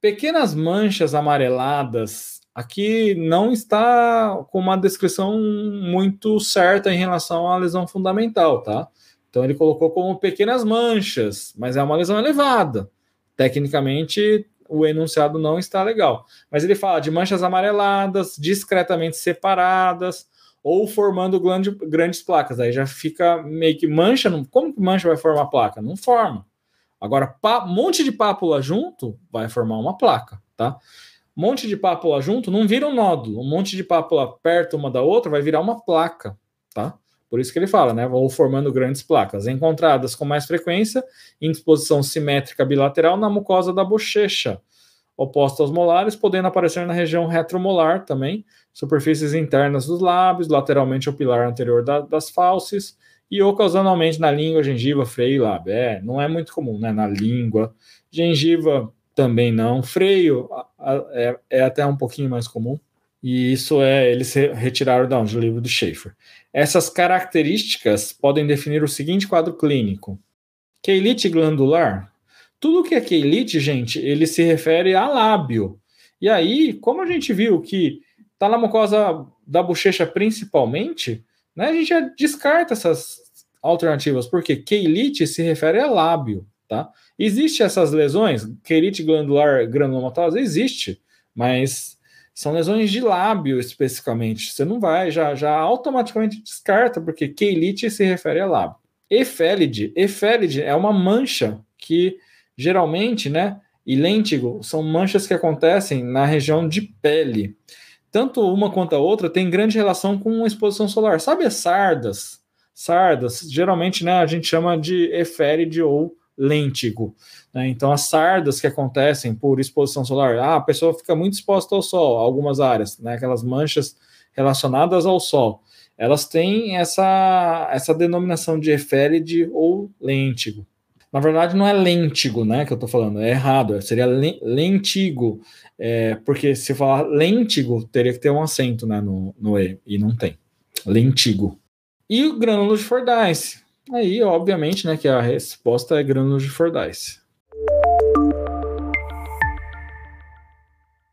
Pequenas manchas amareladas aqui não está com uma descrição muito certa em relação à lesão fundamental, tá? Então ele colocou como pequenas manchas, mas é uma lesão elevada. Tecnicamente, o enunciado não está legal. Mas ele fala de manchas amareladas, discretamente separadas, ou formando grande, grandes placas. Aí já fica meio que mancha. Como que mancha vai formar placa? Não forma. Agora, um monte de pápula junto vai formar uma placa, tá? monte de pápula junto não vira um nódulo. Um monte de pápula perto uma da outra vai virar uma placa, tá? Por isso que ele fala, né? Ou formando grandes placas, encontradas com mais frequência em disposição simétrica bilateral na mucosa da bochecha, oposta aos molares, podendo aparecer na região retromolar também, superfícies internas dos lábios, lateralmente ao pilar anterior da, das fauces e ocasionalmente na língua, gengiva, freio lábio. É, não é muito comum, né? Na língua, gengiva também não, freio é, é até um pouquinho mais comum. E isso é, eles retiraram da onde? Do livro do Schaefer. Essas características podem definir o seguinte quadro clínico. Queilite glandular. Tudo que é queilite, gente, ele se refere a lábio. E aí, como a gente viu que está na mucosa da bochecha principalmente, né, a gente já descarta essas alternativas, porque queilite se refere a lábio, tá? Existe essas lesões, queilite glandular granulomatosa? Existe, mas são lesões de lábio especificamente. Você não vai, já, já automaticamente descarta, porque queilite se refere a lábio. Efélide, efélide é uma mancha que geralmente, né, e lêntigo são manchas que acontecem na região de pele. Tanto uma quanto a outra tem grande relação com exposição solar. Sabe as sardas? Sardas, geralmente, né, a gente chama de eféride ou lêntigo. Né? Então, as sardas que acontecem por exposição solar, ah, a pessoa fica muito exposta ao sol, algumas áreas, né? aquelas manchas relacionadas ao sol, elas têm essa, essa denominação de eféride ou lêntigo. Na verdade, não é lêntigo, né, que eu estou falando, é errado, seria lentigo, é, porque se falar lêntigo, teria que ter um acento né, no, no E, e não tem. Lentigo. E o grânulo de Fordyce, Aí, obviamente, né, que a resposta é grânulos de Fordyce.